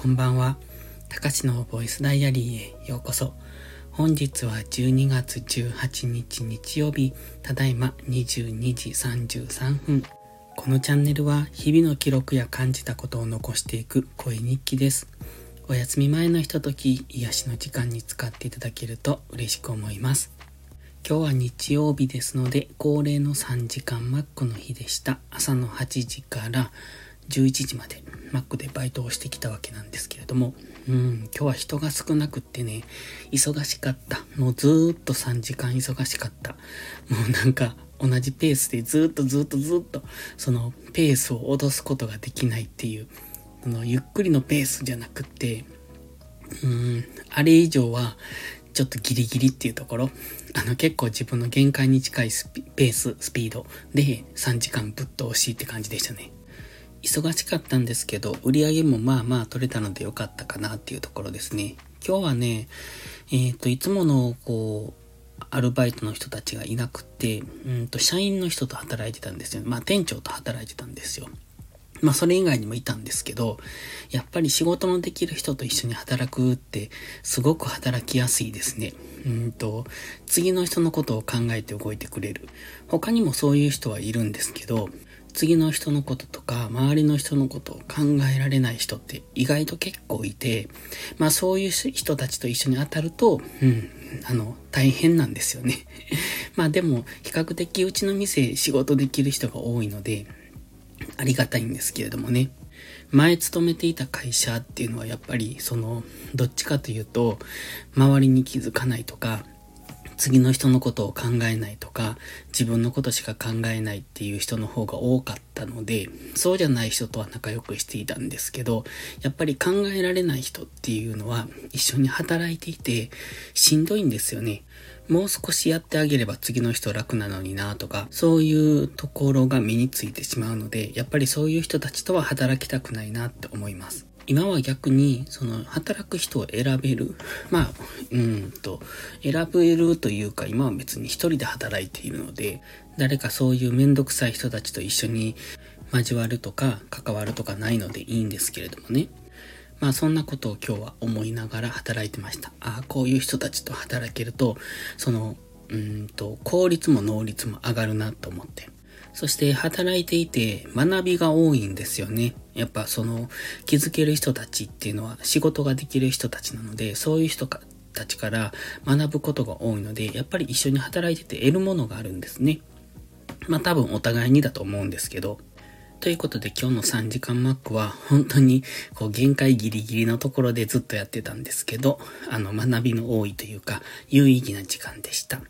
こんばんは。たかしのボイスダイアリーへようこそ。本日は12月18日日曜日、ただいま22時33分。このチャンネルは日々の記録や感じたことを残していく声日記です。お休み前のひととき、癒しの時間に使っていただけると嬉しく思います。今日は日曜日ですので、恒例の3時間マックの日でした。朝の8時から11時までマックでバイトをしてきたわけなんですけれども、うん、今日は人が少なくってね、忙しかった。もうずーっと3時間忙しかった。もうなんか同じペースでずっとずっとずっとそのペースを脅すことができないっていう、そのゆっくりのペースじゃなくって、うん、あれ以上はちょっとギリギリっていうところ、あの結構自分の限界に近いペース、スピードで3時間ぶっ通しって感じでしたね。忙しかったんですけど、売り上げもまあまあ取れたので良かったかなっていうところですね。今日はね、えっ、ー、と、いつもの、こう、アルバイトの人たちがいなくて、うんと、社員の人と働いてたんですよ。まあ、店長と働いてたんですよ。まあ、それ以外にもいたんですけど、やっぱり仕事のできる人と一緒に働くって、すごく働きやすいですね。うんと、次の人のことを考えて動いてくれる。他にもそういう人はいるんですけど、次の人のこととか、周りの人のことを考えられない人って意外と結構いて、まあそういう人たちと一緒に当たると、うん、あの、大変なんですよね。まあでも、比較的うちの店仕事できる人が多いので、ありがたいんですけれどもね。前勤めていた会社っていうのはやっぱり、その、どっちかというと、周りに気づかないとか、次の人のことを考えないとか、自分のことしか考えないっていう人の方が多かったので、そうじゃない人とは仲良くしていたんですけど、やっぱり考えられない人っていうのは一緒に働いていてしんどいんですよね。もう少しやってあげれば次の人楽なのになとか、そういうところが身についてしまうので、やっぱりそういう人たちとは働きたくないなって思います。今は逆に、その、働く人を選べる。まあ、うんと、選べるというか、今は別に一人で働いているので、誰かそういうめんどくさい人たちと一緒に交わるとか、関わるとかないのでいいんですけれどもね。まあそんなことを今日は思いながら働いてました。ああ、こういう人たちと働けると、その、うんと、効率も能率も上がるなと思って。そして働いていて学びが多いんですよね。やっぱその気づける人たちっていうのは仕事ができる人たちなので、そういう人たちから学ぶことが多いので、やっぱり一緒に働いてて得るものがあるんですね。まあ多分お互いにだと思うんですけど。ということで今日の3時間マックは本当にこう限界ギリギリのところでずっとやってたんですけど、あの学びの多いというか有意義な時間でした。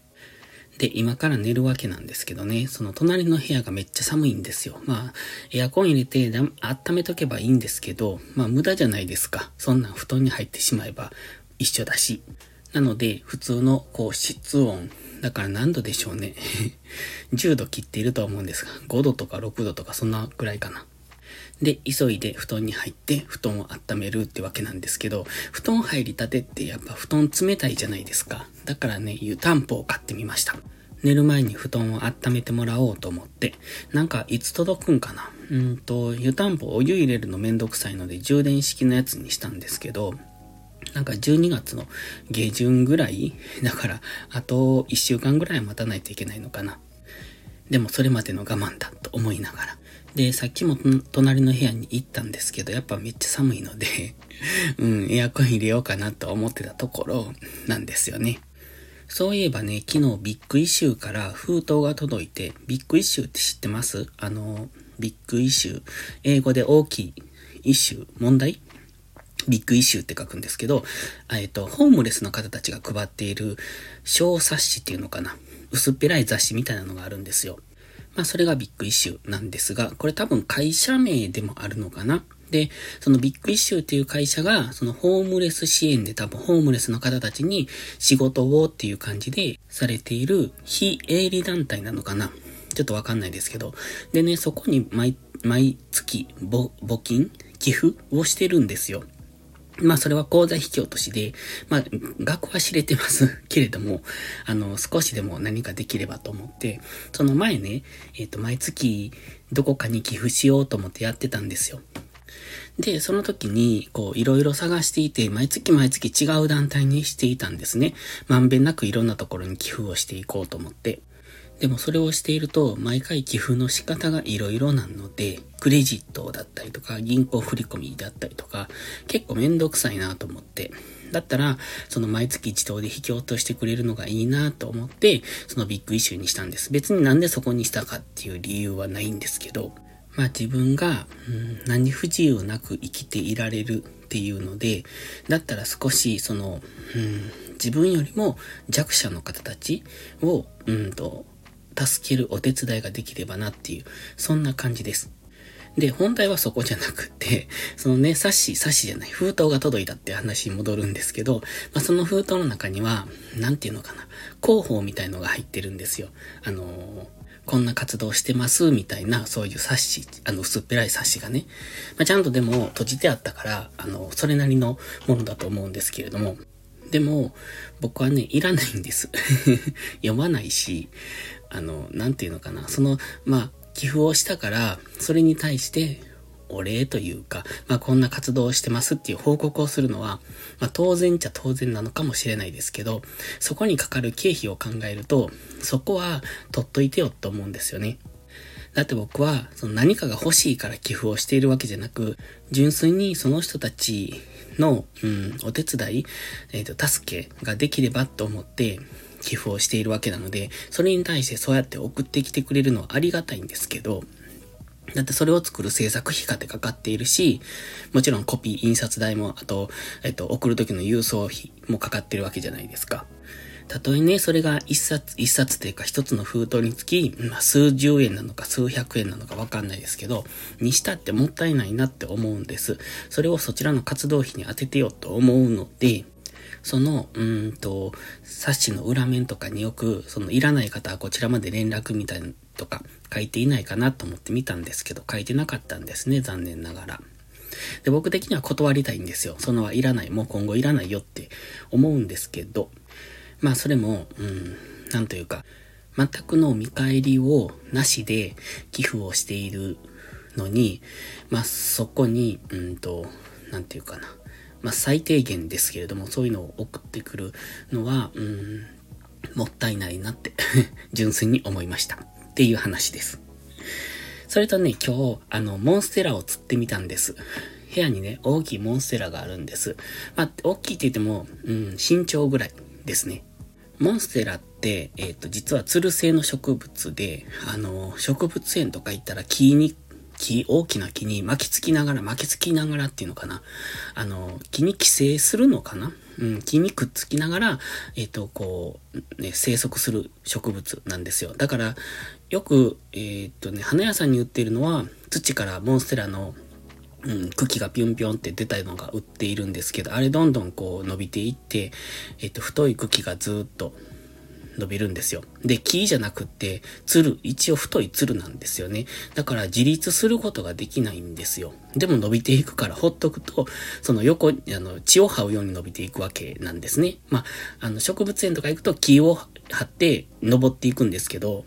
で、今から寝るわけなんですけどね、その隣の部屋がめっちゃ寒いんですよ。まあ、エアコン入れて温めとけばいいんですけど、まあ無駄じゃないですか。そんな布団に入ってしまえば一緒だし。なので、普通のこう室温、だから何度でしょうね。10度切っているとは思うんですが、5度とか6度とかそんなくらいかな。で、急いで布団に入って布団を温めるってわけなんですけど、布団入りたてってやっぱ布団冷たいじゃないですか。だからね、湯たんぽを買ってみました。寝る前に布団を温めてもらおうと思って、なんかいつ届くんかなうんと、湯たんぽお湯入れるのめんどくさいので充電式のやつにしたんですけど、なんか12月の下旬ぐらいだから、あと1週間ぐらい待たないといけないのかな。でもそれまでの我慢だと思いながら。で、さっきも隣の部屋に行ったんですけど、やっぱめっちゃ寒いので うん、エアコン入れようかなと思ってたところなんですよね。そういえばね、昨日ビッグイシューから封筒が届いて、ビッグイシューって知ってます？あの、ビッグイシュー。英語で大きいイシュー、問題？ビッグイシューって書くんですけど、えっと、ホームレスの方たちが配っている小冊子っていうのかな。薄っぺらい雑誌みたいなのがあるんですよ。まあ、それがビッグイシューなんですが、これ多分会社名でもあるのかな。で、そのビッグイシューっていう会社が、そのホームレス支援で多分ホームレスの方たちに仕事をっていう感じでされている非営利団体なのかな。ちょっとわかんないですけど。でね、そこに毎、毎月募金寄付をしてるんですよ。まあそれは口座引き落としで、まあ額は知れてます けれども、あの少しでも何かできればと思って、その前ね、えっ、ー、と毎月どこかに寄付しようと思ってやってたんですよ。で、その時に、こう、いろいろ探していて、毎月毎月違う団体にしていたんですね。まんべんなくいろんなところに寄付をしていこうと思って。でもそれをしていると、毎回寄付の仕方がいろいろなので、クレジットだったりとか、銀行振込だったりとか、結構めんどくさいなと思って。だったら、その毎月自動で引き落としてくれるのがいいなと思って、そのビッグイシューにしたんです。別になんでそこにしたかっていう理由はないんですけど、まあ自分が、うん、何不自由なく生きていられるっていうので、だったら少しその、うん、自分よりも弱者の方たちを、うんと、助けるお手伝いができればなっていう、そんな感じです。で、本題はそこじゃなくて、そのね、冊子、冊子じゃない、封筒が届いたって話に戻るんですけど、まあ、その封筒の中には、なんていうのかな、広報みたいのが入ってるんですよ。あのー、こんな活動してます、みたいな、そういう冊子、あの、薄っぺらい冊子がね。まあ、ちゃんとでも閉じてあったから、あの、それなりのものだと思うんですけれども、でも、僕はね、いらないんです。読まないし、あの、なんていうのかな、その、まあ、寄付をしたから、それに対して、お礼というか、まあ、こんな活動をしてますっていう報告をするのは、まあ、当然っちゃ当然なのかもしれないですけど、そこにかかる経費を考えると、そこは取っといてよと思うんですよね。だって僕は、その何かが欲しいから寄付をしているわけじゃなく、純粋にその人たちの、うん、お手伝い、えっ、ー、と、助けができればと思って、寄付をしているわけなので、それに対してそうやって送ってきてくれるのはありがたいんですけど、だってそれを作る制作費かってかかっているし、もちろんコピー、印刷代も、あと、えっと、送る時の郵送費もかかってるわけじゃないですか。たとえね、それが一冊、一冊というか一つの封筒につき、まあ、数十円なのか数百円なのかわかんないですけど、にしたってもったいないなって思うんです。それをそちらの活動費に当ててよと思うので、その、うんと、冊子の裏面とかによく、そのいらない方はこちらまで連絡みたいとか書いていないかなと思って見たんですけど、書いてなかったんですね、残念ながら。で、僕的には断りたいんですよ。そのはいらない、もう今後いらないよって思うんですけど、まあそれも、うん、なんというか、全くの見返りをなしで寄付をしているのに、まあそこに、うんと、なんていうかな。まあ、最低限ですけれども、そういうのを送ってくるのは、うん、もったいないなって 純粋に思いました。っていう話です。それとね、今日、あの、モンステラを釣ってみたんです。部屋にね、大きいモンステラがあるんです。まあ、大きいって言っても、うん、身長ぐらいですね。モンステラって、えっ、ー、と、実はツル性の植物で、あの、植物園とか行ったら木に木、大きな木に巻きつきながら、巻きつきながらっていうのかな。あの、木に寄生するのかな？うん、木にくっつきながら、えっ、ー、と、こう、ね、生息する植物なんですよ。だから、よく、えっ、ー、とね、花屋さんに売っているのは、土からモンステラのうん、茎がピョンピョンって出たのが売っているんですけど、あれどんどんこう伸びていって、えっと、太い茎がずっと伸びるんですよ。で、木じゃなくって、鶴、一応太い鶴なんですよね。だから自立することができないんですよ。でも伸びていくからほっとくと、その横、あの、血を這うように伸びていくわけなんですね。まあ、あの、植物園とか行くと木を張って登っていくんですけど、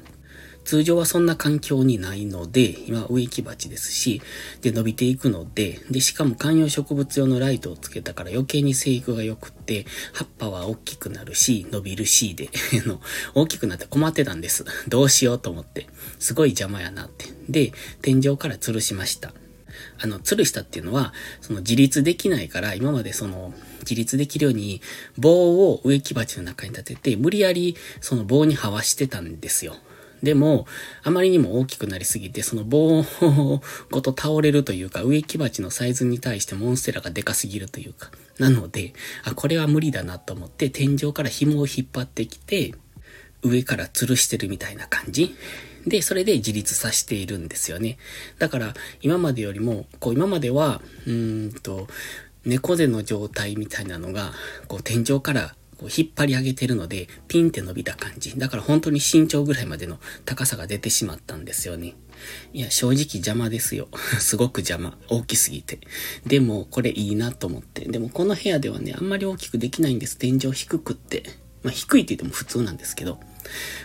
通常はそんな環境にないので、今植木鉢ですし、で、伸びていくので、で、しかも観葉植物用のライトをつけたから余計に生育が良くって、葉っぱは大きくなるし、伸びるしで、の、大きくなって困ってたんです。どうしようと思って。すごい邪魔やなって。で、天井から吊るしました。あの、吊るしたっていうのは、その自立できないから、今までその、自立できるように棒を植木鉢の中に立てて、無理やりその棒に這わしてたんですよ。でも、あまりにも大きくなりすぎて、その棒ごと倒れるというか、植木鉢のサイズに対してモンステラがでかすぎるというか、なので、あ、これは無理だなと思って、天井から紐を引っ張ってきて、上から吊るしてるみたいな感じ。で、それで自立させているんですよね。だから、今までよりも、こう、今までは、うーんと、猫背の状態みたいなのが、こう、天井からこう引っ張り上げてるので、ピンって伸びた感じ。だから本当に身長ぐらいまでの高さが出てしまったんですよね。いや、正直邪魔ですよ。すごく邪魔。大きすぎて。でも、これいいなと思って。でも、この部屋ではね、あんまり大きくできないんです。天井低くって。まあ、低いって言っても普通なんですけど。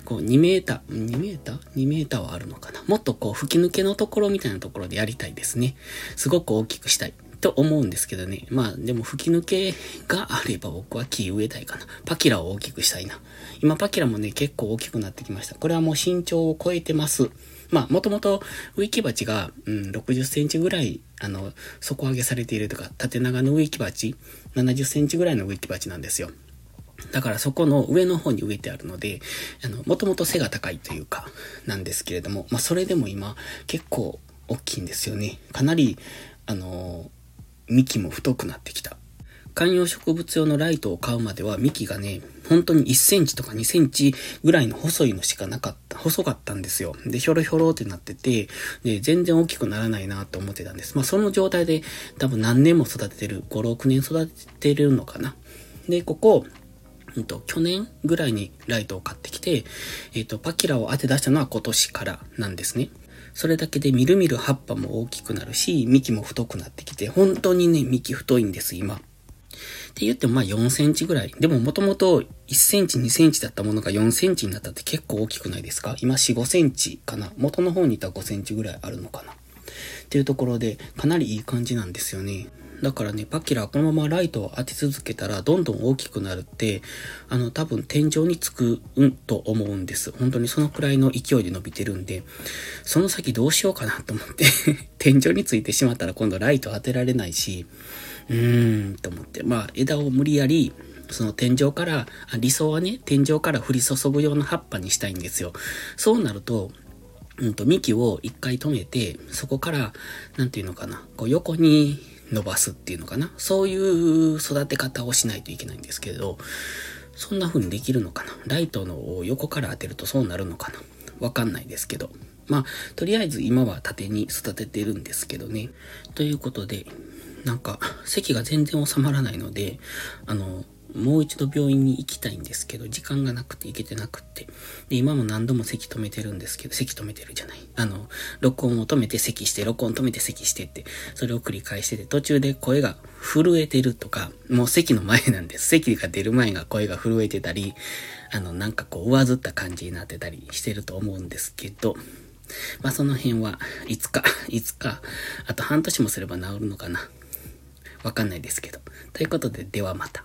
こう、2メーター、2メーター ?2 メーターはあるのかなもっとこう、吹き抜けのところみたいなところでやりたいですね。すごく大きくしたい。と思うんですけどね。まあでも吹き抜けがあれば僕は木植えたいかな。パキラを大きくしたいな。今パキラもね結構大きくなってきました。これはもう身長を超えてます。まあもともと植木鉢が、うん、60センチぐらい、あの、底上げされているとか、縦長の植木鉢、70センチぐらいの植木鉢なんですよ。だからそこの上の方に植えてあるので、あの、もともと背が高いというか、なんですけれども、まあそれでも今結構大きいんですよね。かなり、あの幹も太くなってきた。観葉植物用のライトを買うまでは幹がね、本当に1センチとか2センチぐらいの細いのしかなかった、細かったんですよ。で、ひょろひょろってなってて、で、全然大きくならないなと思ってたんです。まあ、その状態で多分何年も育ててる、5、6年育ててるのかな。で、ここ、うんと、去年ぐらいにライトを買ってきて、えっ、ー、と、パキラを当て出したのは今年からなんですね。それだけでみるみる葉っぱも大きくなるし、幹も太くなってきて、本当にね、幹太いんです、今。って言ってもまあ4センチぐらい。でももともと1センチ2センチだったものが4センチになったって結構大きくないですか？今4、5センチかな。元の方にいたら5センチぐらいあるのかな。っていうところでかなりいい感じなんですよね。だからね、パキラこのままライトを当て続けたらどんどん大きくなるって、あの多分天井につくんと思うんです。本当にそのくらいの勢いで伸びてるんで、その先どうしようかなと思って 天井についてしまったら今度ライト当てられないし、うーん、と思って、まあ枝を無理やりその天井から、理想はね、天井から降り注ぐような葉っぱにしたいんですよ。そうなると、うんと、幹を一回止めて、そこから、なんていうのかな、こう横に伸ばすっていうのかな？そういう育て方をしないといけないんですけど、そんな風にできるのかな？ライトの横から当てるとそうなるのかな？わかんないですけど。まあ、とりあえず今は縦に育ててるんですけどね。ということで、なんか、席が全然収まらないので、あの、もう一度病院に行きたいんですけど、時間がなくて行けてなくて。で、今も何度も咳止めてるんですけど、咳止めてるじゃない。あの、録音を止めて咳して、録音止めて咳してって、それを繰り返してて、途中で声が震えてるとか、もう咳の前なんです。咳が出る前が声が震えてたり、あの、なんかこう、上ずった感じになってたりしてると思うんですけど、まあその辺はいつか、いつか、あと半年もすれば治るのかな。わかんないですけど。ということで、ではまた。